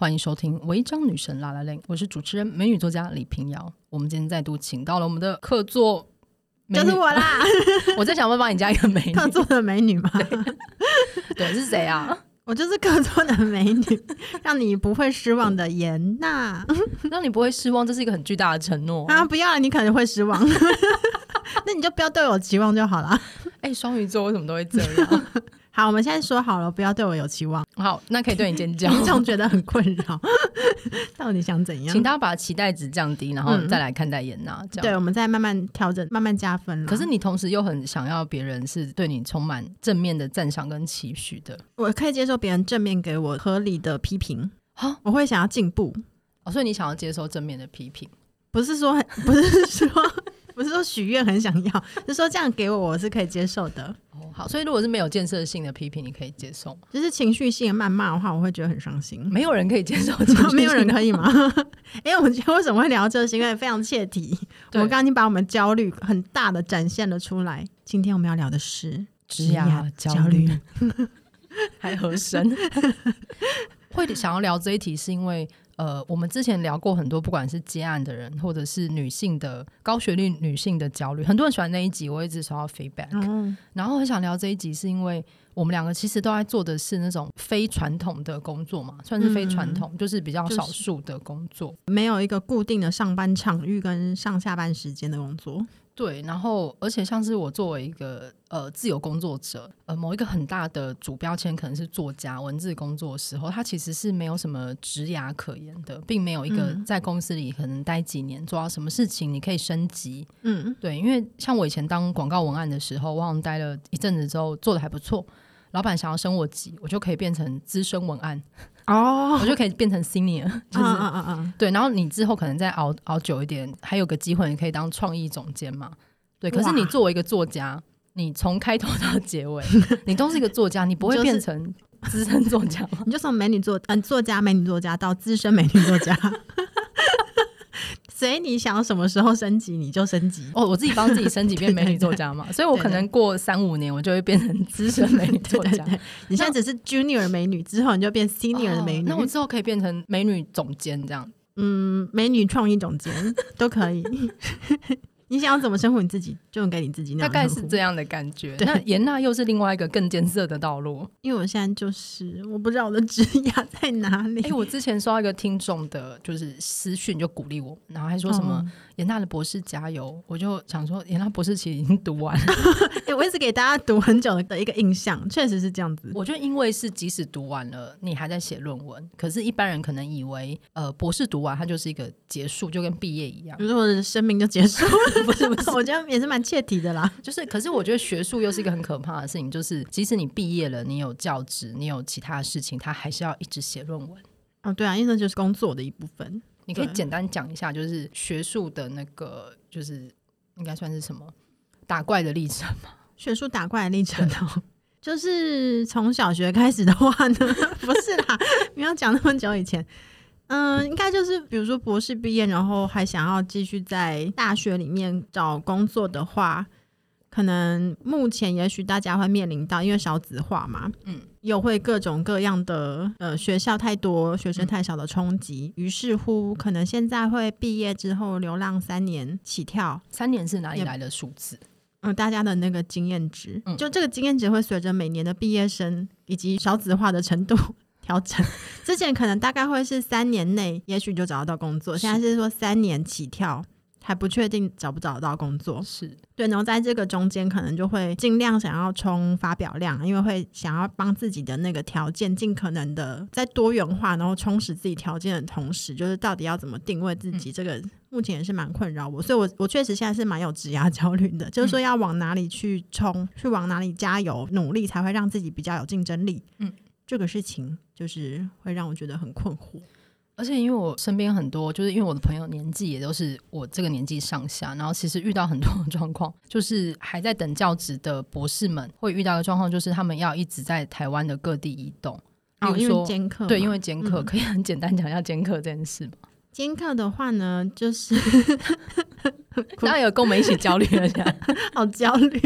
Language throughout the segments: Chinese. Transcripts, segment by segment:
欢迎收听《违章女神 lalaLand》，我是主持人美女作家李平遥。我们今天再度请到了我们的客座，就是我啦。我在想办法帮你加一个美女，客座的美女吗？对，是谁啊？我就是客座的美女，让你不会失望的颜娜，让你不会失望，这是一个很巨大的承诺啊！不要了，你可能会失望，那你就不要对我期望就好了。哎，双鱼座为什么都会这样？好，我们现在说好了，不要对我有期望。好，那可以对你尖叫。我总觉得很困扰，到底想怎样？请大家把期待值降低，然后再来看待颜讷。嗯、这样。对，我们再慢慢调整，慢慢加分。可是你同时又很想要别人是对你充满正面的赞赏跟期许的。我可以接受别人正面给我合理的批评。好，我会想要进步。哦，所以你想要接受正面的批评，不是说，不是说。不是说许愿很想要，是说这样给我，我是可以接受的。哦，好，所以如果是没有建设性的批评，你可以接受。就是情绪性的谩骂的话，我会觉得很伤心。没有人可以接受 没有人可以吗？哎、欸，我们今天为什么会聊这些？因为非常切题。我们刚刚已经把我们焦虑很大的展现了出来。今天我们要聊的是职业焦虑，还合身。会想要聊这一题，是因为。呃，我们之前聊过很多，不管是接案的人，或者是女性的高学历女性的焦虑，很多人喜欢那一集，我一直收到 feedback。嗯，然后很想聊这一集，是因为我们两个其实都在做的是那种非传统的工作嘛，算是非传统，嗯，就是比较少数的工作，没有一个固定的上班场域跟上下班时间的工作。对，然后而且像是我作为一个呃自由工作者，呃某一个很大的主标签可能是作家、文字工作的时候，他其实是没有什么职涯可言的，并没有一个在公司里可能待几年做到什么事情你可以升级。嗯，对，因为像我以前当广告文案的时候，我好像待了一阵子之后做的还不错，老板想要升我级，我就可以变成资深文案。哦，我就可以变成 senior，就是嗯嗯嗯对，然后你之后可能再熬熬久一点，还有个机会，你可以当创意总监嘛。对，可是你作为一个作家，你从开头到结尾，你都是一个作家，你不会变成资深作家吗？你就从美女作嗯作家美女作家到资深美女作家。所以你想要什么时候升级你就升级哦，我自己帮自己升级变 美女作家嘛，所以我可能过三五年我就会变成资深美女作家。你现在只是 junior 美女，之后你就变 senior 的美女，哦，那我之后可以变成美女总监这样，嗯，美女创意总监都可以。你想要怎么称呼你自己，就能给你自己那样。大概是这样的感觉。那严娜又是另外一个更艰涩的道路。因为我现在就是我不知道我的职涯在哪里。哎、欸，我之前收到一个听众的，就是私讯，就鼓励我，然后还说什么。嗯颜讷的博士加油！我就想说，严娜博士其实已经读完了。欸、我一直给大家读很久的一个印象，确实是这样子。我觉得，因为是即使读完了，你还在写论文，可是一般人可能以为，呃，博士读完它就是一个结束，就跟毕业一样，比如说我的生命就结束了。不是不是，我觉得也是蛮切题的啦。就是，可是我觉得学术又是一个很可怕的事情，就是即使你毕业了，你有教职，你有其他的事情，他还是要一直写论文。哦，对啊，因为那就是工作的一部分。你可以简单讲一下，就是学术的那个，就是应该算是什么打怪的历程吗？学术打怪的历程哦，就是从小学开始的话呢，不是啦，不要讲那么久以前，嗯，应该就是比如说博士毕业，然后还想要继续在大学里面找工作的话。可能目前也许大家会面临到，因为少子化嘛，嗯，又会各种各样的呃学校太多，学生太少的冲击，于、嗯、是乎可能现在会毕业之后流浪三年起跳，三年是哪里来的数字？嗯，大家的那个经验值，嗯，就这个经验值会随着每年的毕业生以及少子化的程度 调整。之前可能大概会是三年内，也许就找得到工作，现在是说三年起跳。还不确定找不找得到工作，是对，然后在这个中间可能就会尽量想要冲发表量，因为会想要帮自己的那个条件尽可能的在多元化，然后充实自己条件的同时，就是到底要怎么定位自己，这个目前也是蛮困扰我，所以我我确实现在是蛮有职涯 焦虑的，就是说要往哪里去冲，去往哪里加油努力，才会让自己比较有竞争力。嗯，这个事情就是会让我觉得很困惑。而且因为我身边很多，就是因为我的朋友年纪也都是我这个年纪上下，然后其实遇到很多状况，就是还在等教职的博士们会遇到的状况，就是他们要一直在台湾的各地移动，比如说兼课，对，因为兼课，可以很简单讲一下兼课这件事吗？兼课的话呢，就是 大家有跟我们一起焦虑了，这 样好焦虑。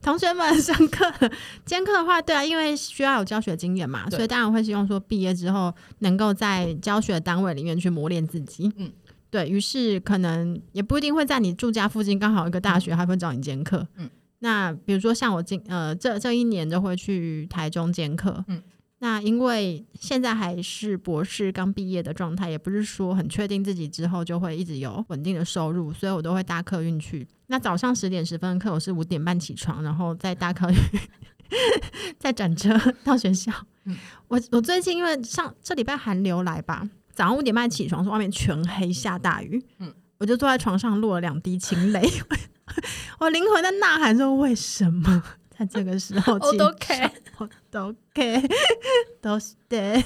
同学们上课兼课的话，对啊，因为需要有教学经验嘛，所以当然会希望说毕业之后能够在教学单位里面去磨练自己。嗯，对，于是可能也不一定会在你住家附近刚好一个大学还会找你兼课。嗯，那比如说像我今呃这这一年就会去台中兼课。嗯。那因为现在还是博士刚毕业的状态，也不是说很确定自己之后就会一直有稳定的收入，所以我都会搭客运去。那早上十点十分的课，我是五点半起床，然后再搭客运，再转车到学校。嗯、我我最近因为上这礼拜寒流来吧，早上五点半起床，说外面全黑下大雨，嗯，我就坐在床上落了两滴清泪，我灵魂在呐喊说为什么？在这个时候，我都 K，我都 K，都是对，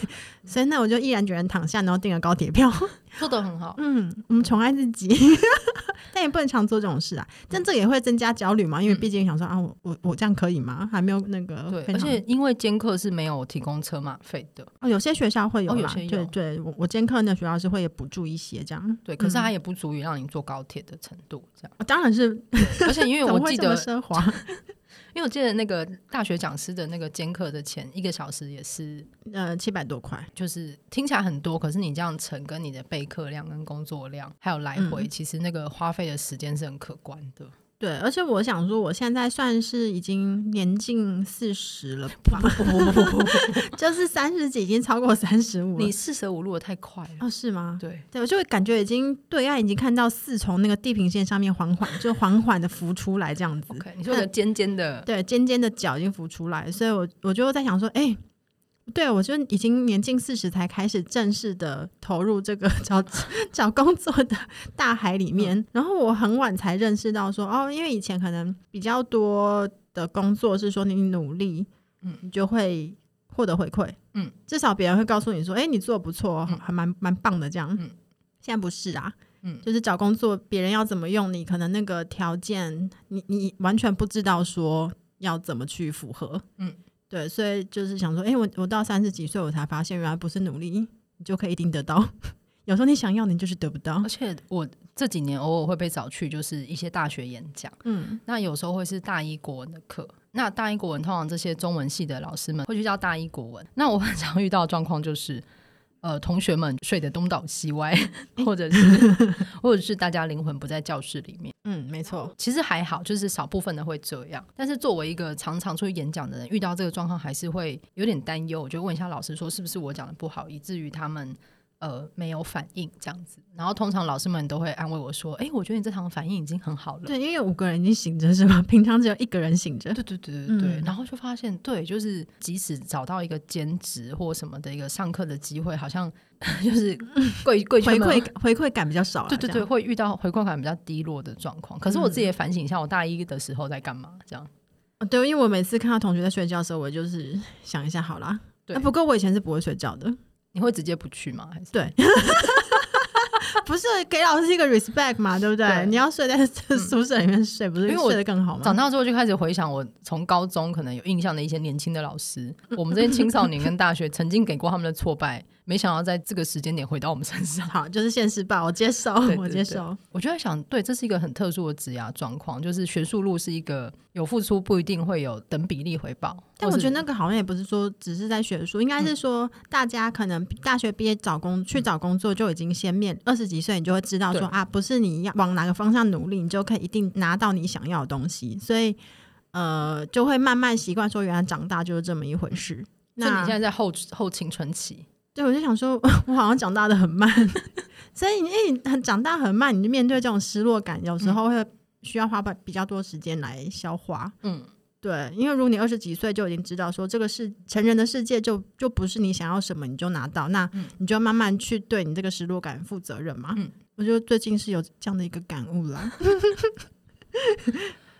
所以那我就毅然决然躺下，然后订了高铁票，做的很好。嗯，我们宠爱自己，但也不能常做这种事啊。但这也会增加焦虑嘛，因为毕竟想说啊，我我我这样可以吗？还没有那个对，而且因为兼课是没有提供车马费的哦，有些学校会有，有些有。对对，我我兼课那学校是会补助一些这样。对，可是它也不足以让你坐高铁的程度这样。当然是，而且因为我记得奢华。因为我记得那个大学讲师的那个兼课的钱，一个小时也是呃七百多块，就是听起来很多，可是你这样乘跟你的备课量跟工作量还有来回，嗯、其实那个花费的时间是很可观的。对，而且我想说，我现在算是已经年近四十了吧？不不不不不，就是三十几，已经超过三十五了。你四舍五入的太快了哦？是吗？对对，我就会感觉已经对岸已经看到四从那个地平线上面缓缓就缓缓的浮出来这样子。你说的尖尖的，对，尖尖的角已经浮出来，所以我我就在想说，哎、欸。对，我就已经年近四十才开始正式的投入这个 找找工作的大海里面，嗯、然后我很晚才认识到说，哦，因为以前可能比较多的工作是说你努力，嗯，你就会获得回馈，嗯，至少别人会告诉你说，哎，你做的不错，还蛮蛮棒的这样，嗯，现在不是啊，嗯，就是找工作，别人要怎么用你，可能那个条件，你你完全不知道说要怎么去符合，嗯。对，所以就是想说，哎，我我到三十几岁，我才发现原来不是努力你就可以一定得到。有时候你想要，你就是得不到。而且我这几年偶尔会被找去，就是一些大学演讲。嗯，那有时候会是大一国文的课。那大一国文通常这些中文系的老师们会去教大一国文。那我很常遇到的状况就是。呃，同学们睡得东倒西歪，或者是或者是大家灵魂不在教室里面。嗯，没错，其实还好，就是少部分的会这样。但是作为一个常常出去演讲的人，遇到这个状况还是会有点担忧。我就问一下老师说，是不是我讲的不好，以至于他们。呃，没有反应这样子，然后通常老师们都会安慰我说：“哎，我觉得你这堂反应已经很好了。”对，因为五个人已经醒着是吗？平常只有一个人醒着。对对对对对。嗯、然后就发现，对，就是即使找到一个兼职或什么的一个上课的机会，好像 就是贵贵回馈回馈感比较少。对对对，会遇到回馈感比较低落的状况。可是我自己也反省一下，我大一的时候在干嘛？这样。嗯、对，因为我每次看到同学在睡觉的时候，我就是想一下，好啦。对。啊、不过我以前是不会睡觉的。你会直接不去吗？还是对，不是给老师一个 respect 嘛？对不对？对，你要睡在宿舍里面睡，嗯、不是因为睡得更好吗？长大之后就开始回想，我从高中可能有印象的一些年轻的老师，我们这些青少年跟大学曾经给过他们的挫败。没想到在这个时间点回到我们身上，好，就是现实吧，我接受，对对对，我接受。我就在想，对，这是一个很特殊的职涯状况，就是学术路是一个有付出不一定会有等比例回报。但我觉得那个好像也不是说只是在学术，应该是说大家可能大学毕业找工、嗯、去找工作就已经先面二十几岁，你就会知道说啊，不是你要往哪个方向努力，你就可以一定拿到你想要的东西，所以呃，就会慢慢习惯说，原来长大就是这么一回事。那你现在在后后青春期。对，我就想说，我好像长大的很慢，所以你很长大很慢，你就面对这种失落感，有时候会需要花比较多时间来消化。嗯，对，因为如果你二十几岁就已经知道说这个是成人的世界就，就就不是你想要什么你就拿到，那你就慢慢去对你这个失落感负责任嘛。嗯，我觉得最近是有这样的一个感悟啦。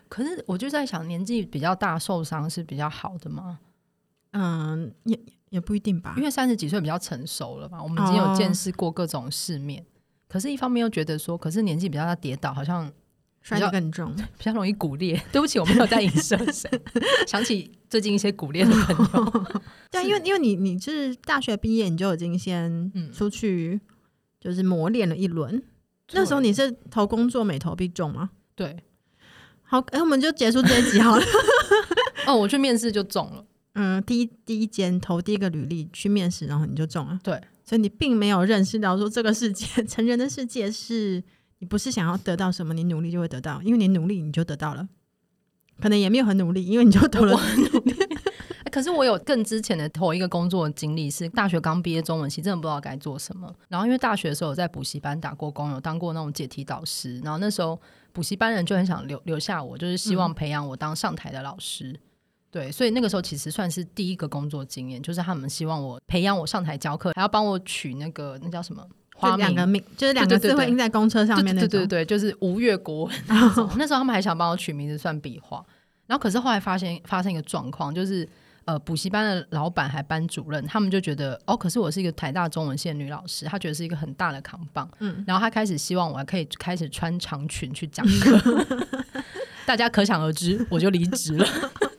可是我就在想，年纪比较大受伤是比较好的吗？嗯，也。也不一定吧，因为三十几岁比较成熟了嘛，我们已经有见识过各种世面。哦、可是，一方面又觉得说，可是年纪比较大，跌倒好像摔得更重，比较容易骨裂。对不起，我没有在影射谁，想起最近一些骨裂的朋友。哦、对，因为因为你你是大学毕业，你就已经先出去就是磨练了一轮。嗯、那时候你是投工作没投必中吗？对，好，哎、欸，我们就结束这一集好了。哦，我去面试就中了。嗯，第一第一间投第一个履历去面试，然后你就中了。对，所以你并没有认识到说这个世界，成人的世界是你不是想要得到什么，你努力就会得到，因为你努力你就得到了。可能也没有很努力，因为你就投了很。可是我有更之前的头一个工作的经历，是大学刚毕业中文系，真的不知道该做什么。然后因为大学的时候有在补习班打过工，有当过那种解题导师。然后那时候补习班人就很想留留下我，就是希望培养我当上台的老师。嗯、对，所以那个时候其实算是第一个工作经验，就是他们希望我培养我上台教课，还要帮我取那个那叫什么花名，两个名就是两个字会印在公车上面那种。对对对，就是吴越国文 那时候他们还想帮我取名字算笔画。然后可是后来发现发生一个状况，就是。呃，补习班的老板还班主任，他们就觉得哦，可是我是一个台大中文系的女老师，他觉得是一个很大的扛棒，嗯，然后他开始希望我还可以开始穿长裙去讲课，大家可想而知，我就离职了。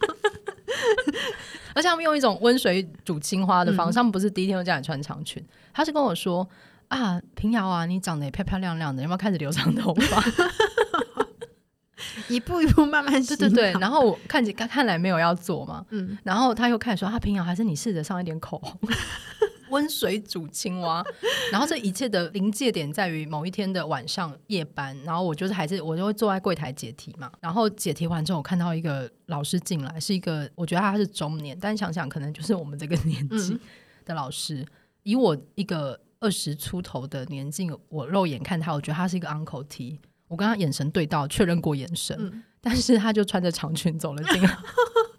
而且他们用一种温水煮青蛙的方式，嗯、他们不是第一天就叫你穿长裙，他是跟我说啊，平遥啊，你长得也漂漂亮亮的，有没有开始留长头发？一步一步慢慢洗，对对对。然后我看起看看来没有要做嘛，嗯。然后他又开始说：“啊平遥还是你试着上一点口红，温水煮青蛙。”然后这一切的临界点在于某一天的晚上夜班，然后我就是还是我就会坐在柜台解题嘛。然后解题完之后，我看到一个老师进来，是一个我觉得他是中年，但想想可能就是我们这个年纪 的老师。嗯、以我一个二十出头的年纪，我肉眼看他，我觉得他是一个 Uncle T。我跟他眼神对到，确认过眼神，嗯、但是他就穿着长裙走了进来。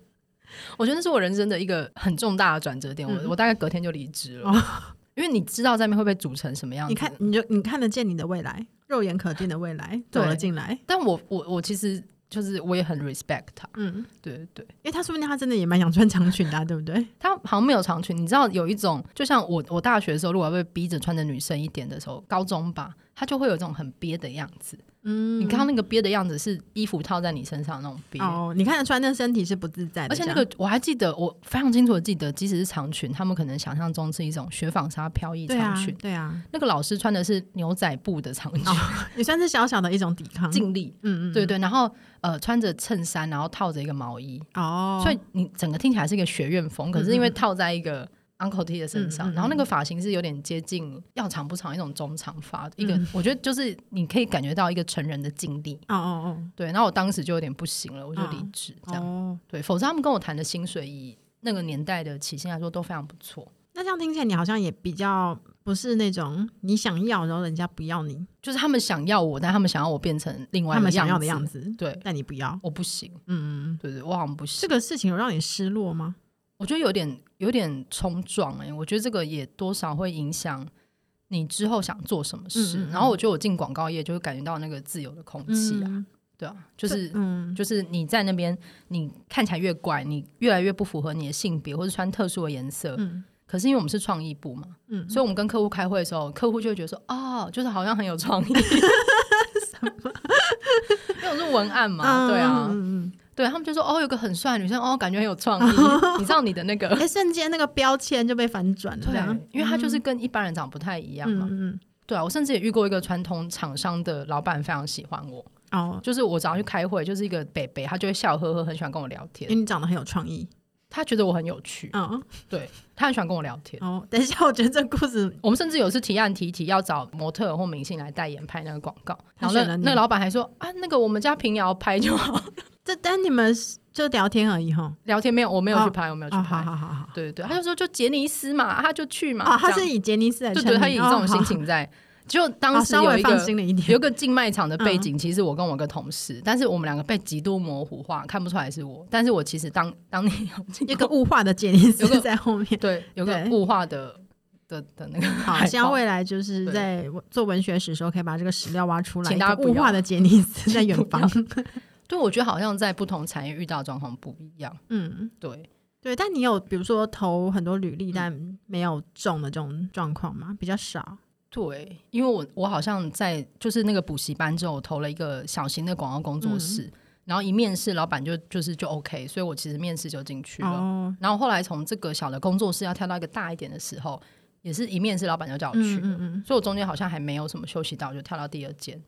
我觉得那是我人生的一个很重大的转折点。我、嗯、我大概隔天就离职了，哦、因为你知道在那边会被组成什么样子。你看，你就你看得见你的未来，肉眼可见的未来走了进来。但我我我其实就是我也很 respect 他。嗯，对对对，因为他说不定他真的也蛮想穿长裙的、啊，对不对？他好像没有长裙。你知道有一种，就像我我大学的时候，如果要被逼着穿的女生一点的时候，高中吧，他就会有这种很憋的样子。嗯，你刚那个憋的样子是衣服套在你身上那种憋哦，你看得出来那身体是不自在的。而且那个我还记得，我非常清楚的记得，即使是长裙，他们可能想象中是一种雪纺纱飘逸长裙。对啊，对啊，那个老师穿的是牛仔布的长裙，哦，也算是小小的一种抵抗，尽力。嗯嗯，对对。然后呃，穿着衬衫，然后套着一个毛衣哦，所以你整个听起来是一个学院风，可是因为套在一个。Uncle T 的身上，嗯嗯、然后那个发型是有点接近要长不长一种中长发，嗯、一个我觉得就是你可以感觉到一个成人的经历。哦哦哦，对，然后我当时就有点不行了，我就离职这样。哦、对，否则他们跟我谈的薪水以那个年代的起薪来说都非常不错。那这样听起来你好像也比较不是那种你想要然后人家不要你，就是他们想要我，但他们想要我变成另外他们想要的样子。对，但你不要，我不行。嗯嗯，对对，我好像不行。这个事情有让你失落吗？我觉得有点有点冲撞哎、欸，我觉得这个也多少会影响你之后想做什么事。嗯嗯，然后我觉得我进广告业就会感觉到那个自由的空气啊，嗯、对啊，就是嗯，就是你在那边，你看起来越怪，你越来越不符合你的性别，或者穿特殊的颜色。嗯、可是因为我们是创意部嘛，嗯，所以我们跟客户开会的时候，客户就会觉得说，哦，就是好像很有创意，什么？因为我是文案嘛，对啊。嗯对，他们就说哦，有个很帅的女生哦，感觉很有创意。你知道你的那个，哎，瞬间那个标签就被反转了。对啊，因为他就是跟一般人长不太一样嘛。嗯，对啊，我甚至也遇过一个传统厂商的老板非常喜欢我。哦，就是我早上去开会，就是一个北北，他就会笑呵呵，很喜欢跟我聊天。因为你长得很有创意，他觉得我很有趣。嗯，对，他很喜欢跟我聊天。哦，等一下，我觉得这故事，我们甚至有次提案提提要找模特或明星来代言拍那个广告，然后那那老板还说啊，那个我们家平遥拍就好。这但你们就聊天而已哈，聊天没有，我没有去拍，我没有去拍。好好好好，对对，他就说就杰尼斯嘛，他就去嘛。他是以杰尼斯来，对对，他以这种心情在。就当时有一个有个竞卖场的背景，其实我跟我个同事，但是我们两个被极度模糊化，看不出来是我。但是我其实当当年有 一个雾化的杰尼斯 在后面，对，有个雾化的的的那个。好，希望未来就是在做文学史的时候，可以把这个史料挖出来。请大家物化的杰尼斯在远方。对，我觉得好像在不同产业遇到状况不一样。嗯，对对，但你有比如说投很多履历但没有中的这种状况吗？比较少。对，因为我我好像在就是那个补习班之后，我投了一个小型的广告工作室，嗯、然后一面试，老板就就是就 OK，所以我其实面试就进去了。哦、然后后来从这个小的工作室要跳到一个大一点的时候，也是一面试，老板就叫我去。嗯嗯嗯，所以我中间好像还没有什么休息到，就跳到第二间。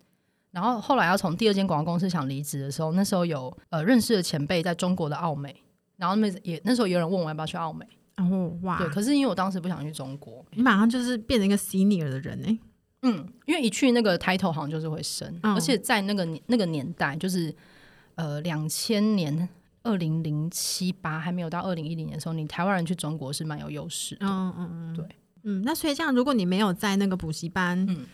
然后后来要从第二间广告公司想离职的时候，那时候有呃认识的前辈在中国的奥美，然后那也那时候有人问我要不要去奥美，哦哇，对，可是因为我当时不想去中国，你马上就是变成一个 senior 的人哎。嗯，因为一去那个抬头好像就是会升，嗯、而且在那个那个年代，就是呃两千年二零零七八还没有到二零一零年的时候，你台湾人去中国是蛮有优势的。嗯嗯嗯，对，嗯，那所以这样，如果你没有在那个补习班，嗯。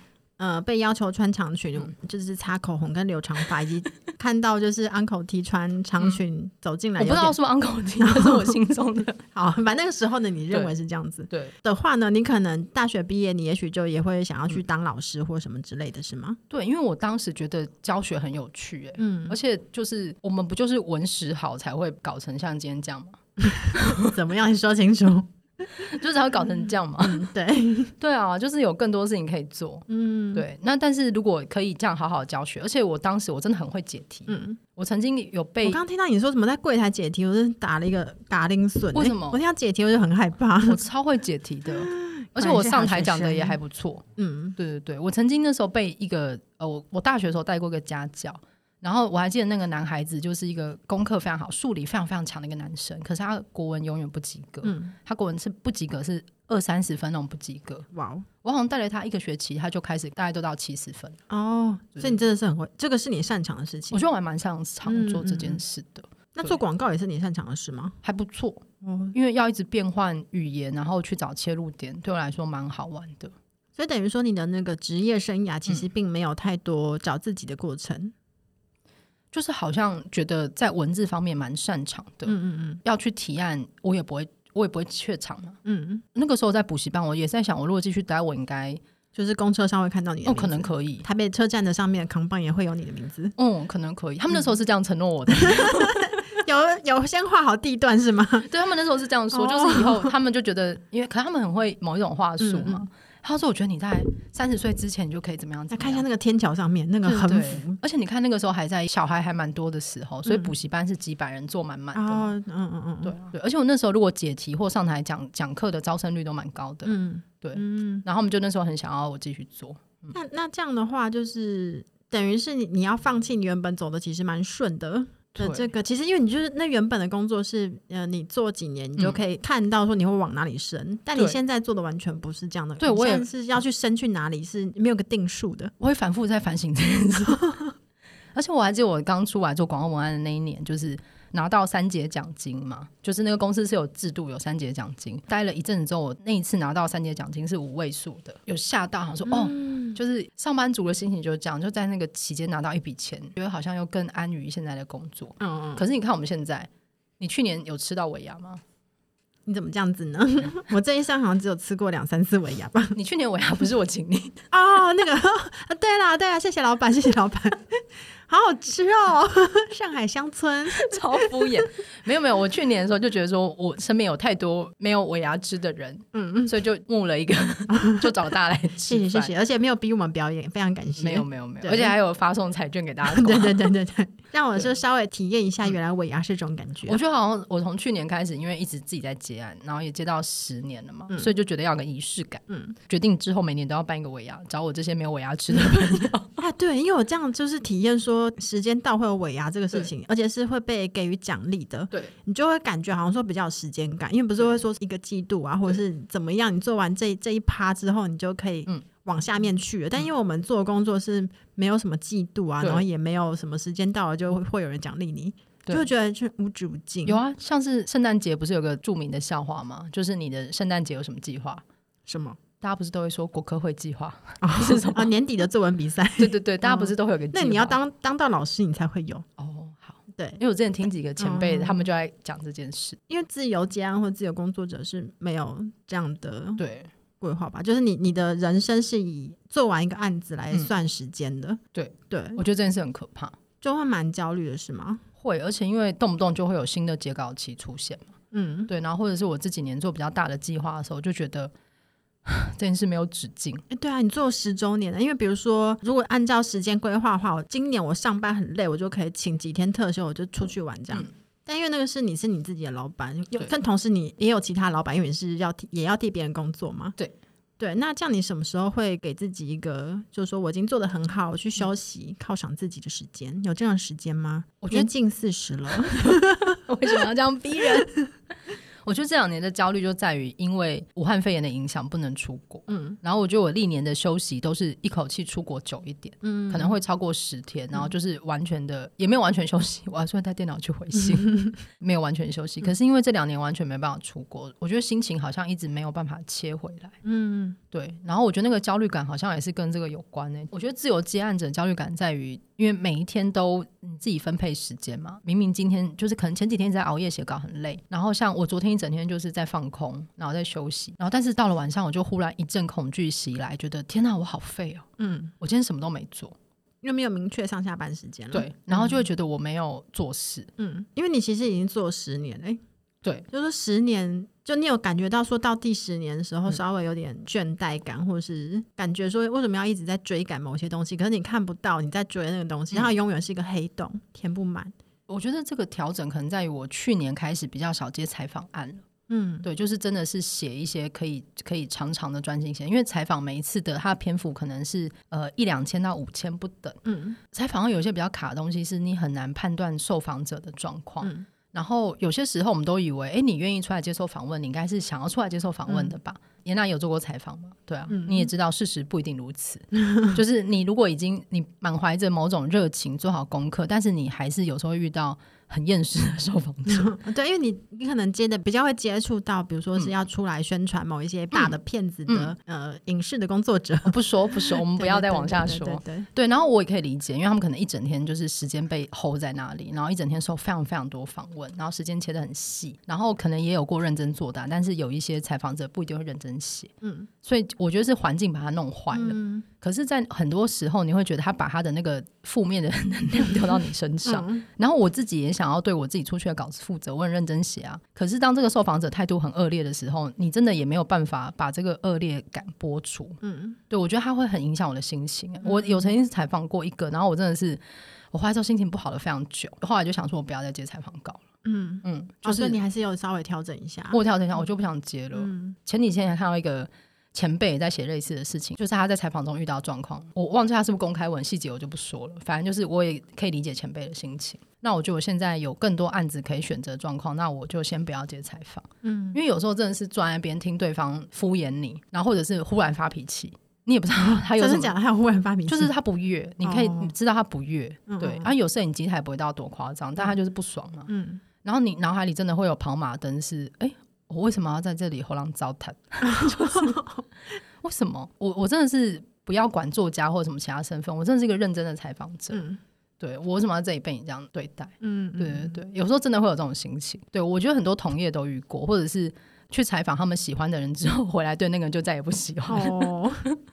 呃，被要求穿长裙，嗯、就是擦口红跟留长发，以及 看到就是 Uncle T 穿长裙走进来，我不知道是 Uncle T，那是我心中的。好，反正那个时候呢，你认为是这样子，对的话呢，你可能大学毕业，你也许就也会想要去当老师或什么之类的是吗？对，因为我当时觉得教学很有趣，哎，嗯，而且就是我们不就是文史好才会搞成像今天这样吗？怎么样？你说清楚。就才会搞成这样嘛？嗯、对 对啊，就是有更多事情可以做。嗯，对。那但是如果可以这样好好教学，而且我当时我真的很会解题。嗯，我曾经有被我刚听到你说什么在柜台解题，我就打了一个嘎铃笋。为什么？我听到解题我就很害怕。我超会解题的，而且我上台讲的也还不错。嗯，对对对，我曾经那时候被一个呃，我我大学的时候带过一个家教。然后我还记得那个男孩子就是一个功课非常好、数理非常非常强的一个男生，可是他国文永远不及格。嗯，他国文是不及格，是二三十分那种不及格。哇，我好像带了他一个学期，他就开始大概都到七十分。哦，所以你真的是很会，这个是你擅长的事情。我觉得我还蛮擅长做这件事的。嗯嗯，那做广告也是你擅长的事吗？还不错，嗯，因为要一直变换语言，然后去找切入点，对我来说蛮好玩的。所以等于说你的那个职业生涯其实并没有太多找自己的过程。嗯就是好像觉得在文字方面蛮擅长的，嗯嗯嗯，要去提案，我也不会，我也不会怯场嘛，嗯嗯。那个时候在补习班，我也在想，我如果继续待，我应该就是公车上会看到你的，哦，可能可以，台北车站的上面的扛棒也会有你的名字，嗯，可能可以。他们那时候是这样承诺我的，有有先画好地段是吗？对，他们那时候是这样说，就是以后他们就觉得，因为可能他们很会某一种话术嘛。他说：“我觉得你在三十岁之前，你就可以怎么样？再看一下那个天桥上面那个横幅，而且你看那个时候还在小孩还蛮多的时候，所以补习班是几百人坐满满的。嗯嗯嗯，对对。而且我那时候如果解题或上台讲讲课的招生率都蛮高的。嗯，对。嗯，然后我们就那时候很想要我继续做。那那这样的话，就是等于是你你要放弃你原本走的，其实蛮顺的。”的这个其实，因为你就是那原本的工作是，呃，你做几年，你就可以看到说你会往哪里升。嗯、但你现在做的完全不是这样的，对我也是要去升去哪里是没有个定数的。我会反复在反省这件事，而且我还记得我刚出来做广告文案的那一年，就是。拿到三节奖金嘛，就是那个公司是有制度，有三节奖金。待了一阵子之后，我那一次拿到三节奖金是五位数的，有吓到，好像说、嗯、哦，就是上班族的心情就是这样，就在那个期间拿到一笔钱，觉得好像又更安于现在的工作。嗯嗯。可是你看我们现在，你去年有吃到尾牙吗？你怎么这样子呢？我这一生好像只有吃过两三次尾牙吧。你去年尾牙不是我请你的 哦，那个 对啦对啦，谢谢老板，谢谢老板。好好吃哦，上海乡村 超敷衍。没有没有，我去年的时候就觉得说，我身边有太多没有尾牙吃的人，嗯嗯，所以就募了一个，就找大家来吃。谢谢谢谢，而且没有逼我们表演，非常感谢。没有没有没有，而且还有发送彩券给大家。对对对对对，让我就稍微体验一下原来尾牙是这种感觉。我觉得好像我从去年开始，因为一直自己在接案，然后也接到十年了嘛，所以就觉得要个仪式感。嗯，决定之后每年都要办一个尾牙，找我这些没有尾牙吃的朋友。啊，对，因为我这样就是体验说。时间到会有尾牙这个事情，而且是会被给予奖励的。对，你就会感觉好像说比较有时间感，因为不是会说一个季度啊，或者是怎么样，你做完这这一趴之后，你就可以往下面去了。嗯、但因为我们做的工作是没有什么季度啊，然后也没有什么时间到了就会会有人奖励你，就会觉得是无止无尽。有啊，像是圣诞节不是有个著名的笑话吗？就是你的圣诞节有什么计划？什么？大家不是都会说国科会计划 是什么啊？年底的作文比赛，对对对，大家不是都会有个计划？那你要当当到老师，你才会有哦。好，对，因为我之前听几个前辈，他们就在讲这件事。因为自由接案或自由工作者是没有这样的对规划吧？就是你你的人生是以做完一个案子来算时间的。对对，我觉得这件事很可怕，就会蛮焦虑的，是吗？会，而且因为动不动就会有新的截稿期出现嘛。嗯，对，然后或者是我这几年做比较大的计划的时候，就觉得。这件事没有止境。哎，对啊，你做十周年了，因为比如说，如果按照时间规划的话，我今年我上班很累，我就可以请几天特休，我就出去玩这样。嗯、但因为那个是你是你自己的老板，但对同时你也有其他老板，因为你是要也要替别人工作嘛。对对，那这样你什么时候会给自己一个，就是说我已经做的很好，我去休息，犒赏自己的时间？有这样时间吗？我觉得近四十了，为什么要这样逼人？我觉得这两年的焦虑就在于，因为武汉肺炎的影响不能出国。嗯，然后我觉得我历年的休息都是一口气出国久一点，嗯，可能会超过十天，然后就是完全的、嗯、也没有完全休息，我还是会带电脑去回信，嗯、没有完全休息。可是因为这两年完全没办法出国，我觉得心情好像一直没有办法切回来。嗯，对。然后我觉得那个焦虑感好像也是跟这个有关呢、欸。我觉得自由接案者焦虑感在于。因为每一天都你自己分配时间嘛，明明今天就是可能前几天在熬夜写稿很累，然后像我昨天一整天就是在放空，然后在休息，然后但是到了晚上我就忽然一阵恐惧袭来，觉得天哪，我好废哦，嗯，我今天什么都没做，因为没有明确上下班时间了，对，然后就会觉得我没有做事，嗯，因为你其实已经做了十年了，哎，对，就是十年。就你有感觉到说到第十年的时候，稍微有点倦怠感，嗯、或者是感觉说为什么要一直在追赶某些东西？可是你看不到你在追那个东西，嗯、它永远是一个黑洞，填不满。我觉得这个调整可能在于我去年开始比较少接采访案了。嗯，对，就是真的是写一些可以可以长长的专心写，因为采访每一次的它的篇幅可能是呃一两千到五千不等。嗯，采访上有一些比较卡的东西，是你很难判断受访者的状况。嗯然后有些时候我们都以为，哎，你愿意出来接受访问，你应该是想要出来接受访问的吧？严、嗯、娜有做过采访吗？对啊，嗯、你也知道事实不一定如此。就是你如果已经你满怀着某种热情做好功课，但是你还是有时候遇到。很厌世的受访者，对，因为你你可能接的比较会接触到，比如说是要出来宣传某一些大的片子的、嗯、呃影视的工作者，不说不说，我们不要再往下说。对，对，对，对，对，对，然后我也可以理解，因为他们可能一整天就是时间被 hold 在那里，然后一整天受非常非常多访问，然后时间切的很细，然后可能也有过认真作答，但是有一些采访者不一定会认真写，嗯，所以我觉得是环境把它弄坏了。嗯可是，在很多时候，你会觉得他把他的那个负面的 能量丢到你身上。嗯、然后我自己也想要对我自己出去的稿子负责，我很认真写啊。可是，当这个受访者态度很恶劣的时候，你真的也没有办法把这个恶劣感播出。嗯，对，我觉得他会很影响我的心情。我有曾经采访过一个，然后我真的是我后来之后心情不好了非常久，后来就想说我不要再接采访稿了。嗯嗯，就是、哦、你还是有稍微调整一下，我调整一下，我就不想接了。嗯、前几天还看到一个。前辈也在写类似的事情，就是他在采访中遇到状况，我忘记他是不是公开文细节，我就不说了。反正就是我也可以理解前辈的心情。那我觉得我现在有更多案子可以选择状况，那我就先不要接采访。嗯，因为有时候真的是坐在那边听对方敷衍你，然后或者是忽然发脾气，你也不知道他有什么。真的假的？他有忽然发脾气？就是他不悦，你可以你知道他不悦，哦、对。然后有摄影机他也不会到多夸张，但他就是不爽嘛。嗯。然后你脑海里真的会有跑马灯，是哎。欸我为什么要在这里后浪糟蹋？就是 为什么？我我真的是不要管作家或者什么其他身份，我真的是一个认真的采访者。嗯、对我为什么要在这里被你这样对待？嗯，对对对，有时候真的会有这种心情。对我觉得很多同业都遇过，或者是去采访他们喜欢的人之后 回来，对那个人就再也不喜欢。哦、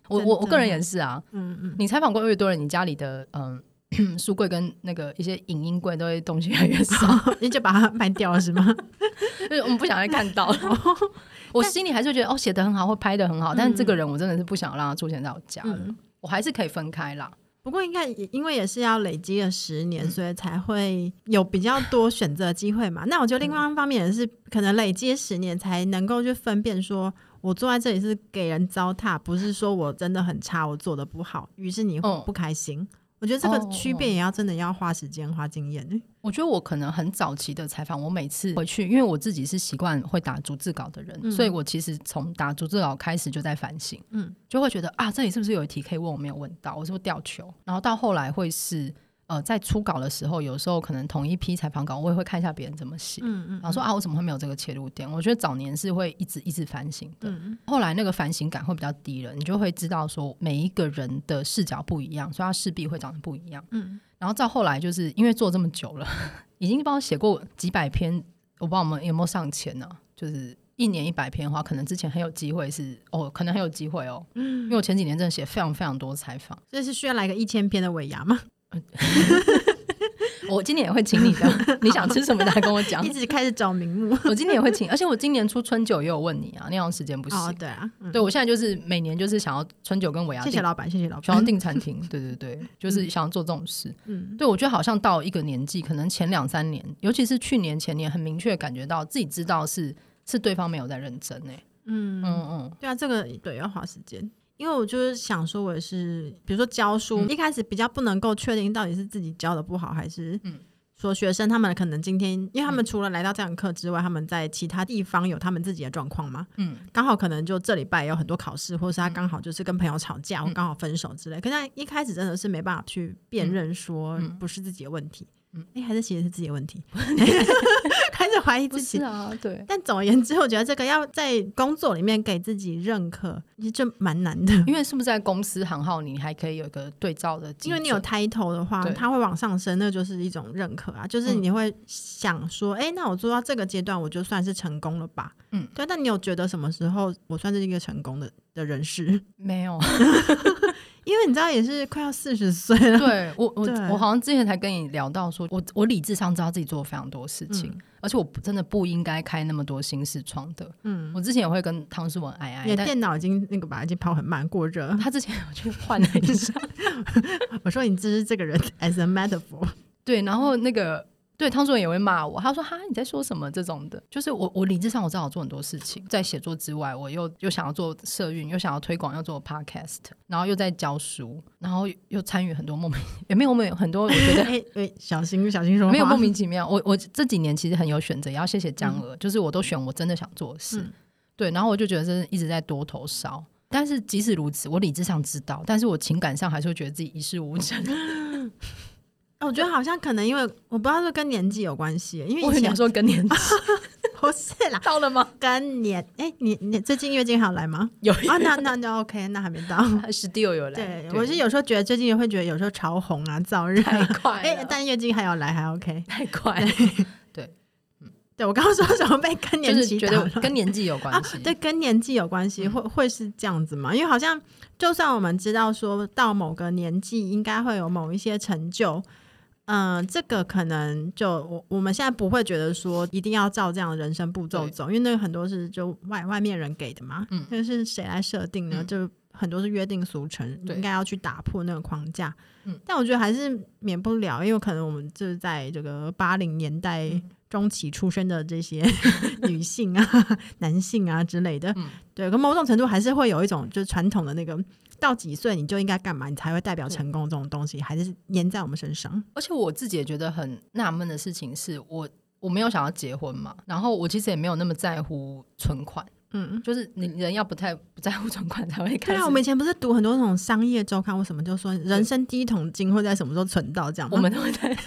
我我我个人也是啊。嗯嗯，你采访过越多人，你家里的嗯。书柜跟那个一些影音柜都会东西越来越少，你就把它卖掉了是吗？就是我们不想再看到了。我心里还是觉得哦，写的很好，或拍的很好，但是这个人我真的是不想让他出现在我家了。嗯、我还是可以分开啦。不过应该因为也是要累积了十年，嗯、所以才会有比较多选择机会嘛。那我觉得另外一方面也是可能累积十年才能够去分辨，说我坐在这里是给人糟蹋，不是说我真的很差，我做的不好，于是你会不开心。嗯我觉得这个区别也要真的要花时间、花经验。我觉得我可能很早期的采访，我每次回去，因为我自己是习惯会打逐字稿的人，嗯、所以我其实从打逐字稿开始就在反省，嗯，就会觉得啊，这里是不是有一题可以问我没有问到，我是不是掉球？然后到后来会是。呃，在初稿的时候，有时候可能同一批采访稿，我也会看一下别人怎么写，嗯嗯，然后说啊，我怎么会没有这个切入点？我觉得早年是会一直一直反省的，嗯、后来那个反省感会比较低了，你就会知道说每一个人的视角不一样，所以他势必会长得不一样，嗯，然后到后来就是因为做这么久了，已经帮我写过几百篇，我不知道我们有没有上千呢、啊？就是一年一百篇的话，可能之前很有机会是哦，可能很有机会哦，嗯，因为我前几年真的写非常非常多采访，这是需要来个一千篇的尾牙吗？我今年也会请你的，你想吃什么再跟我讲。一直开始找名目，我今年也会请，而且我今年出春酒也有问你啊，那样时间不行。哦、对啊，嗯、对我现在就是每年就是想要春酒跟尾牙。谢谢老板，谢谢老板。想要订餐厅，对对对，就是想要做这种事。嗯，对我觉得好像到一个年纪，可能前两三年，尤其是去年前年，很明确感觉到自己知道是是对方没有在认真哎、欸。嗯嗯嗯，对啊，这个对要花时间，因为我就是想说，我也是，比如说教书，嗯、一开始比较不能够确定到底是自己教的不好，还是嗯。说学生他们可能今天，因为他们除了来到这堂课之外，嗯、他们在其他地方有他们自己的状况嘛。嗯，刚好可能就这礼拜有很多考试，或者是他刚好就是跟朋友吵架，嗯、或刚好分手之类。可是他一开始真的是没办法去辨认，说不是自己的问题。嗯，哎、欸，还是其实是自己的问题。开始怀疑自己啊，对。但总而言之，我觉得这个要在工作里面给自己认可，其实就蛮难的。因为是不是在公司行号，你还可以有一个对照的？因为你有 title 的话，它会往上升，那就是一种认可啊。就是你会想说，哎、嗯欸，那我做到这个阶段，我就算是成功了吧？嗯，对。但你有觉得什么时候我算是一个成功的的人士？没有。因为你知道也是快要四十岁了，对我我我好像之前才跟你聊到说，我我理智上知道自己做了非常多事情，嗯、而且我真的不应该开那么多新视窗的。嗯，我之前也会跟汤诗文哎哎，你的电脑已经那个吧，已经跑很慢过热。他之前有去换了一下，我说你支持这个人 as a metaphor，对，然后那个。对，汤主任也会骂我，他说：“哈，你在说什么？这种的，就是我，我理智上我知道我做很多事情，在写作之外，我又又想要做社运，又想要推广，要做 podcast，然后又在教书，然后又参与很多莫名也没有没有很多，我觉得哎哎，小心小心说话，没有莫名 其妙。我我这几年其实很有选择，也要谢谢江娥，嗯、就是我都选我真的想做的事，嗯、对，然后我就觉得是一直在多头烧，但是即使如此，我理智上知道，但是我情感上还是会觉得自己一事无成。”我觉得好像可能因为我不知道是跟年纪有关系，因为以前说跟年纪 不是啦，到了吗？跟年哎，你你最近月经还有来吗？有啊，那那就 OK，那还没到，十弟有来。对，我是有时候觉得最近也会觉得有时候潮红啊，燥热太快，哎，但月经还要来还 OK，太快。对，嗯，对我刚刚说什么被跟年纪觉得跟年纪有关系？对，跟年纪有关系，会会是这样子吗？因为好像就算我们知道说到某个年纪应该会有某一些成就。嗯、呃，这个可能就我我们现在不会觉得说一定要照这样的人生步骤走，因为那个很多是就外外面人给的嘛，嗯，那是谁来设定呢？嗯、就很多是约定俗成，应该要去打破那个框架。嗯，但我觉得还是免不了，因为可能我们就是在这个八零年代中期出生的这些 女性啊、男性啊之类的，嗯、对，可某种程度还是会有一种就是传统的那个。到几岁你就应该干嘛，你才会代表成功？这种东西对还是粘在我们身上。而且我自己也觉得很纳闷的事情是，我我没有想要结婚嘛，然后我其实也没有那么在乎存款。嗯，就是你人要不太不在乎存款才会开始。对啊，我们以前不是读很多那种商业周刊，为什么就说人生第一桶金会在什么时候存到这样？我们都会在。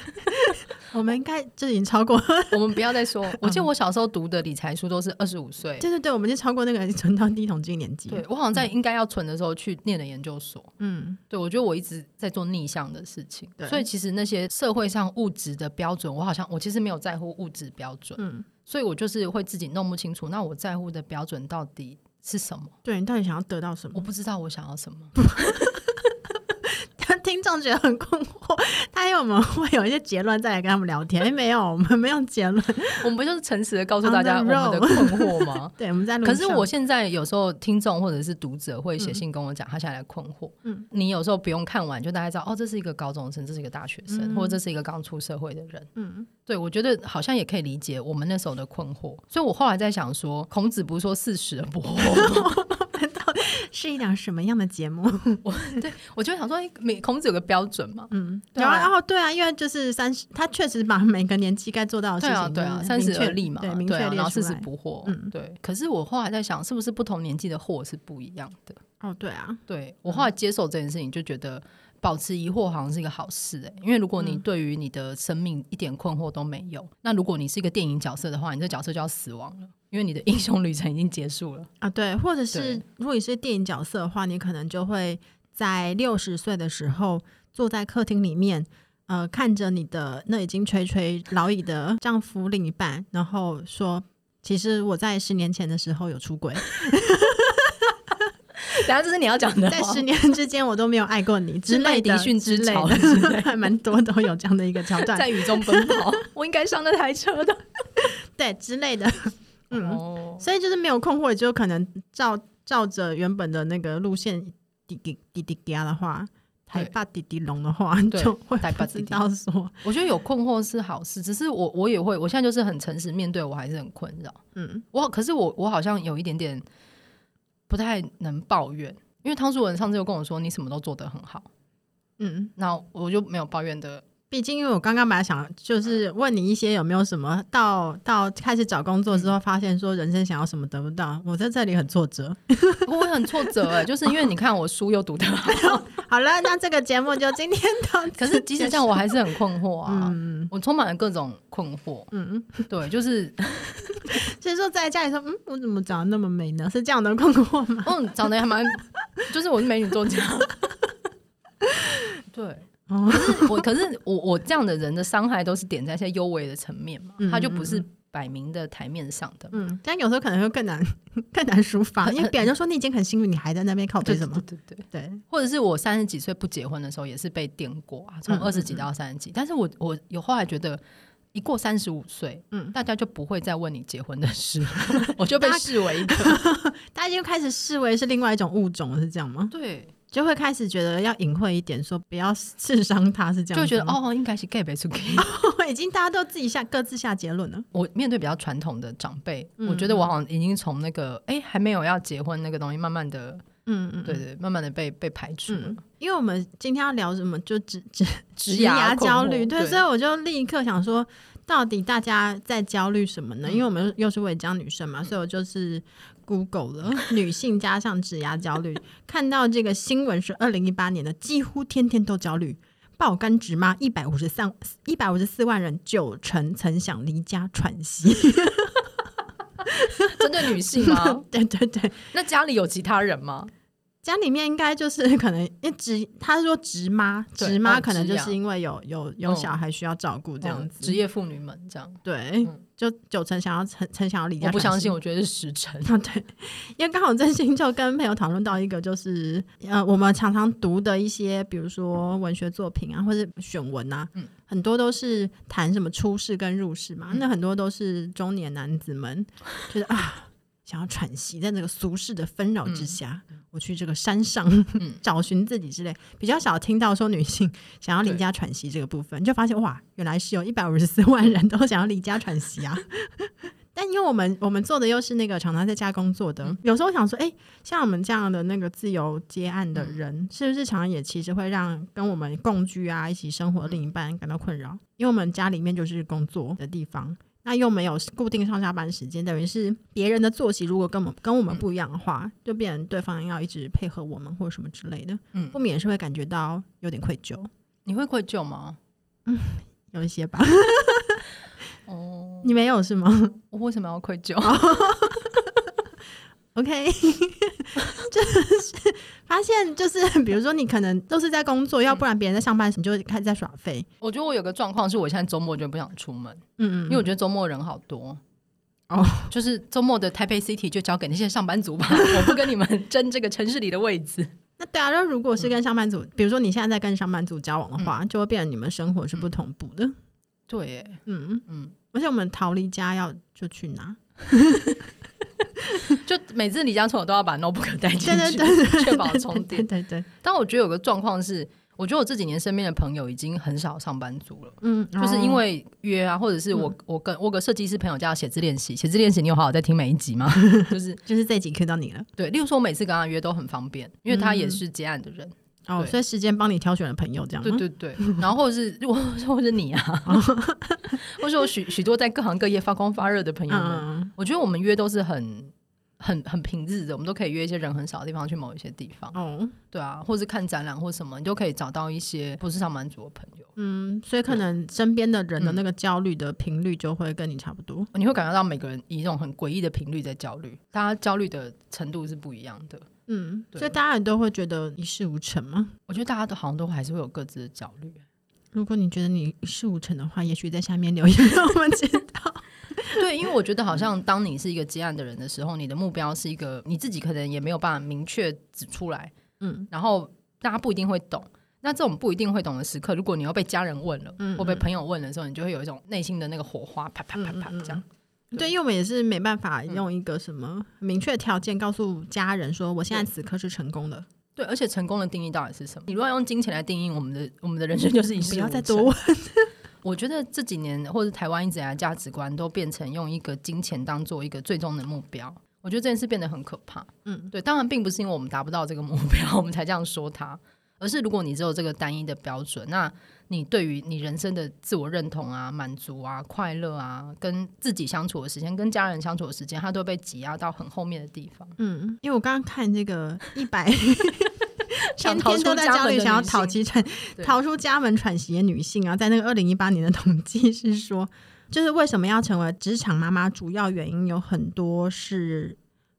我们应该就已经超过，我们不要再说。我记得我小时候读的理财书都是二十五岁。对对对，我们就超过那个存到第一桶金年纪。对，我好像在应该要存的时候去念了研究所。嗯，对，我觉得我一直在做逆向的事情。对，所以其实那些社会上物质的标准，我好像我其实没有在乎物质标准。嗯，所以我就是会自己弄不清楚，那我在乎的标准到底是什么？对，你到底想要得到什么？我不知道我想要什么。听众觉得很困惑，他以为我们会有一些结论再来跟他们聊天。哎，没有，我们没有结论，我们不就是诚实的告诉大家 我们的困惑吗？对，我们在。可是我现在有时候听众或者是读者会写信跟我讲，他现在的困惑。嗯，你有时候不用看完就大概知道，哦，这是一个高中生，这是一个大学生，嗯、或者这是一个刚出社会的人。嗯，对，我觉得好像也可以理解我们那时候的困惑。所以我后来在想说，孔子不是说四十而不惑吗？是一档什么样的节目？我对我就想说，每孔子有个标准嘛，嗯，然后对啊，因为就是三十，他确实把每个年纪该做到的事情，对啊，三十而立嘛，对，明确列出来，然后四十不惑，嗯，对。可是我后来在想，是不是不同年纪的惑是不一样的？哦，对啊，对我后来接受这件事情，就觉得保持疑惑好像是一个好事哎，因为如果你对于你的生命一点困惑都没有，那如果你是一个电影角色的话，你这角色就要死亡了。因为你的英雄旅程已经结束了。啊，对，或者是如果你是电影角色的话，你可能就会在六十岁的时候坐在客厅里面，呃，看着你的那已经垂垂老矣的丈夫另一半，然后说：“其实我在十年前的时候有出轨。”然后这是你要讲的，在十年之间我都没有爱过你之类的，之类的，还蛮多都有这样的。一个桥段，在雨中奔跑，我应该上那台车的，对之类的。嗯，所以就是没有困惑，就可能照照着原本的那个路线滴滴滴滴嘎的话，台爸滴滴龙的话，就会不知道说。我觉得有困惑是好事，只是我我也会，我现在就是很诚实面对，我还是很困扰。嗯，我可是我我好像有一点点不太能抱怨，因为汤淑文上次又跟我说你什么都做得很好，嗯，那我就没有抱怨的。毕竟，因为我刚刚本来想就是问你一些有没有什么到到开始找工作之后，发现说人生想要什么得不到，我在这里很挫折，我很挫折哎，就是因为你看我书又读得好，好了，那这个节目就今天到，可是即使这样，我还是很困惑啊，嗯、我充满了各种困惑，嗯，对，就是，所以说在家里说，嗯，我怎么长得那么美呢？是这样的困惑吗？嗯，长得还蛮，就是我是美女作家，对。可是我，可是我，我这样的人的伤害都是点在一些幽微的层面嘛，他就不是摆明的台面上的。嗯，但有时候可能会更难更难抒发，因为别人就说你已经很幸运，你还在那边靠北什么？对对对对，或者是我三十几岁不结婚的时候也是被电过啊，从二十几到三十几。但是我我有后来觉得，一过三十五岁，嗯，大家就不会再问你结婚的事，我就被视为一个，大家就开始视为是另外一种物种，是这样吗？对。就会开始觉得要隐晦一点，说不要 刺伤他，是这样。就觉得哦，应该是 gay 出 gay，已经大家都自己下各自下结论了。我面对比较传统的长辈，嗯、我觉得我好像已经从那个哎还没有要结婚那个东西，慢慢的，嗯嗯，对对，慢慢的被被排除了、嗯。因为我们今天要聊什么，就职职职涯焦虑，对，对所以我就立刻想说。到底大家在焦虑什么呢？因为我们又是伪装女生嘛，所以我就是 Google 了 女性加上职涯焦虑，看到这个新闻是二零一八年的，几乎天天都焦虑，爆肝职妈一百五十三一百五十四万人，九成曾想离家喘息。针对女性吗？对对对，那家里有其他人吗？家里面应该就是 可能一直，他说直妈，直妈可能就是因为有有有小孩需要照顾这样子，职业妇女们这样，对，就九成想要成成想要离家。我不相信，我觉得是十成。对，因为刚好真心就跟朋友讨论到一个，就是呃，我们常常读的一些，比如说文学作品啊，或者选文啊，很多都是谈什么出世跟入世嘛，那很多都是中年男子们，就是啊。想要喘息，在那个俗世的纷扰之下，嗯、我去这个山上、嗯、找寻自己之类，比较少听到说女性 想要离家喘息这个部分，对就发现哇，原来是有一百五十四万人都想要离家喘息啊！但因为我们我们做的又是那个常常在家工作的，嗯、有时候想说，哎、欸，像我们这样的那个自由接案的人，嗯、是不是常常也其实会让跟我们共居啊、一起生活的另一半感到困扰？因为我们家里面就是工作的地方。那又没有固定上下班时间，等于是别人的作息如果跟我们跟我们不一样的话，嗯、就变成对方要一直配合我们或者什么之类的，嗯，不免是会感觉到有点愧疚。你会愧疚吗？嗯，有一些吧。哦，你没有是吗？我为什么要愧疚？OK，就是发现，就是 比如说你可能都是在工作，要不然别人在上班时，你就开始在耍废。我觉得我有个状况是，我现在周末就不想出门，嗯嗯，因为我觉得周末人好多。哦，就是周末的台北 City 就交给那些上班族吧，我不跟你们争这个城市里的位置。那对啊，那如果是跟上班族，比如说你现在在跟上班族交往的话，就会变成你们生活是不同步的。对，嗯。嗯，而且我们逃离家要就去哪？就每次离家出走都要把 notebook 带进去，确保充电。对对对。但我觉得有个状况是，我觉得我这几年身边的朋友已经很少上班族了。嗯，就是因为约啊，或者是我我跟我个设计师朋友叫写字练习，写字练习，你有好好在听每一集吗？就是就是这一集 Q 到你了。对，例如说我每次跟他约都很方便，因为他也是接案的人哦，所以时间帮你挑选了朋友这样。对对对。然后或者是我 或者是你啊，或者我许许多在各行各业发光发热的朋友们，我觉得我们约都是很。很很平日的，我们都可以约一些人很少的地方去某一些地方。嗯，对啊，或是看展览或什么，你都可以找到一些不是上班族的朋友。嗯，所以可能身边的人的那个焦虑的频率就会跟你差不多。嗯，你会感觉到每个人以一种很诡异的频率在焦虑，大家焦虑的程度是不一样的。嗯，所以大家都会觉得一事无成吗？我觉得大家都好像都还是会有各自的焦虑。如果你觉得你一事无成的话，也许在下面留言让我们知道。对，因为我觉得好像当你是一个接案的人的时候，你的目标是一个你自己可能也没有办法明确指出来，嗯，然后大家不一定会懂。那这种不一定会懂的时刻，如果你又被家人问了，嗯，或被朋友问的时候，你就会有一种内心的那个火花，啪啪啪啪这样。对，因为我们也是没办法用一个什么明确条件告诉家人说，我现在此刻是成功的。对，而且成功的定义到底是什么？你如果要用金钱来定义我们的我们的人生，就是一事无成。不要再多问。我觉得这几年或者台湾一直以来价值观都变成用一个金钱当做一个最终的目标。我觉得这件事变得很可怕。嗯，对，当然并不是因为我们达不到这个目标，我们才这样说它，而是如果你只有这个单一的标准，那你对于你人生的自我认同啊、满足啊、快乐啊，跟自己相处的时间、跟家人相处的时间，它都被挤压到很后面的地方。嗯，因为我刚刚看这个一百，天天都在焦虑，想要逃出喘，逃出家门喘息的女性啊，在那个二零一八年的统计是说。就是为什么要成为职场妈妈？主要原因有很多，是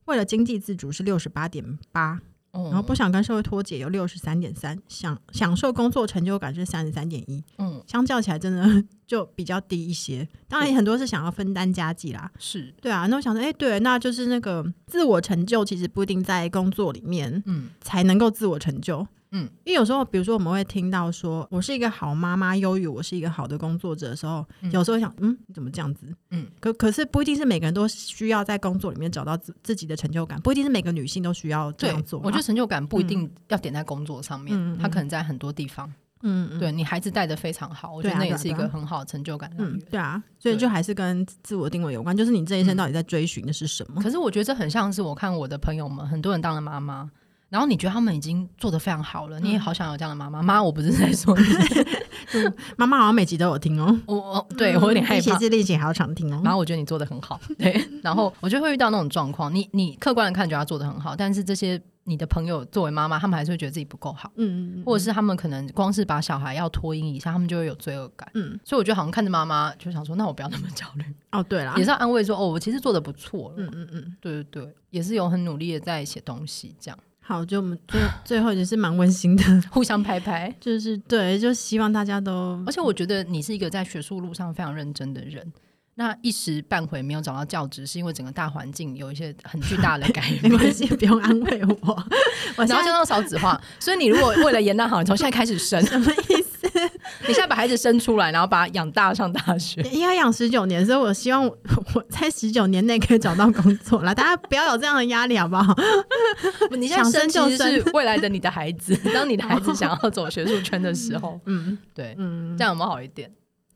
为了经济自主是六十八点八，然后不想跟社会脱节有六十三点三，享享受工作成就感是三十三点一，嗯，相较起来真的 就比较低一些。当然很多是想要分担家计啦，是对啊。那我想说，哎、欸，对，那就是那个自我成就其实不一定在工作里面，嗯，才能够自我成就。嗯，因为有时候，比如说我们会听到说，我是一个好妈妈，优于我是一个好的工作者的时候，嗯、有时候想，嗯，你怎么这样子？嗯，可可是不一定是每个人都需要在工作里面找到自自己的成就感，不一定是每个女性都需要这样做。我觉得成就感不一定要点在工作上面，嗯、它可能在很多地方。嗯，嗯对你孩子带的非常好，我觉得那也是一个很好的成就感来源。对啊，所以就还是跟自我定位有关，就是你这一生到底在追寻的是什么？可是我觉得这很像是我看我的朋友们，很多人当了妈妈。然后你觉得他们已经做得非常好了，嗯、你也好想有这样的妈妈。妈，我不是在说你，妈妈好像每集都有听哦。我 我对我有点害怕，写字练习还要常听哦。然后我觉得你做得很好，对。然后我就会遇到那种状况，你你客观的看觉得他做得很好，但是这些你的朋友作为妈妈，他们还是会觉得自己不够好，嗯，嗯,嗯或者是他们可能光是把小孩要托婴一下，他们就会有罪恶感，嗯。所以我觉得好像看着妈妈就想说，那我不要那么焦虑哦。对啦，也是要安慰说，哦，我其实做得不错了，嗯嗯嗯，对对对，也是有很努力的在写东西这样。好，就我们最最后也是蛮温馨的，互相拍拍，就是对，就希望大家都。而且我觉得你是一个在学术路上非常认真的人，那一时半会没有找到教职，是因为整个大环境有一些很巨大的 改变。没关系，不用安慰我，我然后就用少子化，所以你如果为了延宕好，你从现在开始生，什么意思？你现在把孩子生出来，然后把他养大上大学，应该养十九年，所以我希望我在十九年内可以找到工作了。大家不要有这样的压力，好不好？你现在生其实是未来的你的孩子，当你的孩子想要走学术圈的时候，嗯，对，嗯，这样有没有好一点？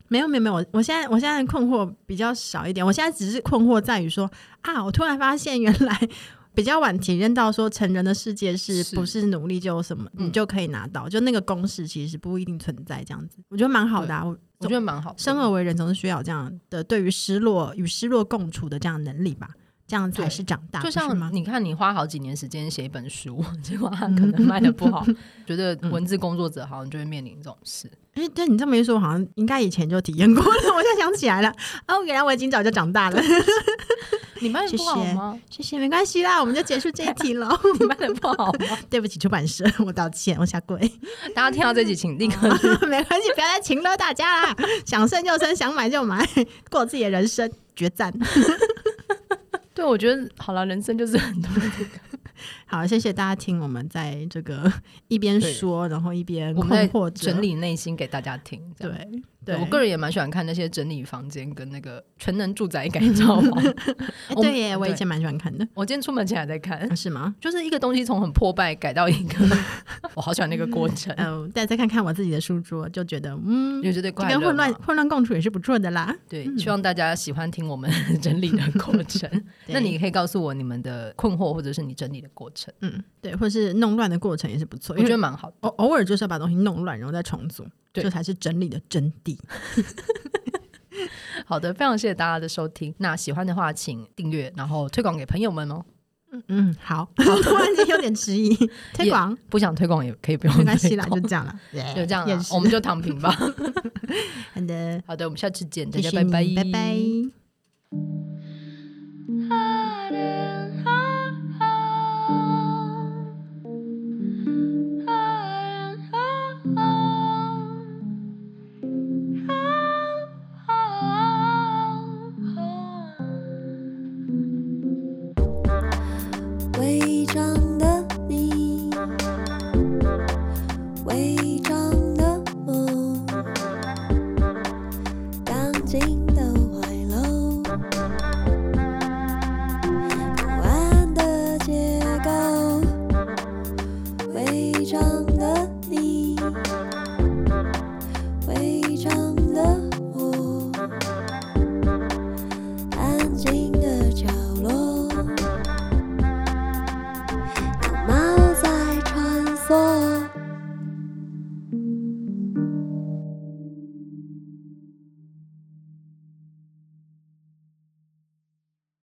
没有，没有，没有。我我现在我现在困惑比较少一点。我现在只是困惑在于说啊，我突然发现原来。比较晚体验到说成人的世界是不是努力就有什么你就可以拿到，就那个公式其实不一定存在这样子，我觉得蛮好的啊，我我觉得蛮好。生而为人总是需要这样的对于失落与失落共处的这样的能力吧，这样才是长大。就像你看，你花好几年时间写一本书，结果它可能卖的不好，觉得文字工作者好像就会面临这种事。哎，对你这么一说，好像应该以前就体验过了。我现在想起来了，哦，原来我已经早就长大了。你卖的不好吗？谢谢，没关系啦，我们就结束这一题了。你卖的不好吗？对不起，出版社，我道歉，我下跪。大家听到这集，请立刻没关系，不要再请了大家啦。想生就生，想买就买，过自己的人生，绝赞。对，我觉得好了，人生就是很多这个。好，谢谢大家听我们在这个 一边说，然后一边困惑整理内心给大家听。对，对我个人也蛮喜欢看那些整理房间跟那个全能住宅改造嘛。对耶，我以前蛮喜欢看的。我今天出门前还在看，是吗？就是一个东西从很破败改到一个，我好喜欢那个过程。嗯，大家再看看我自己的书桌，就觉得嗯，就觉得跟混乱混乱共处也是不错的啦。对，希望大家喜欢听我们 整理的过程。那你可以告诉我你们的困惑，或者是你整理的过程。嗯，对，或是弄乱的过程也是不错，我觉得蛮好的。偶偶尔就是要把东西弄乱，然后再重组，这才是整理的真谛。好的，非常谢谢大家的收听。那喜欢的话，请订阅，然后推广给朋友们哦。嗯嗯，好，好，突然间有点迟疑，推广不想推广也可以不用，没关系啦，就这样了，就这样了，我们就躺平吧。好的，好的，我们下次见，大家拜拜，拜拜。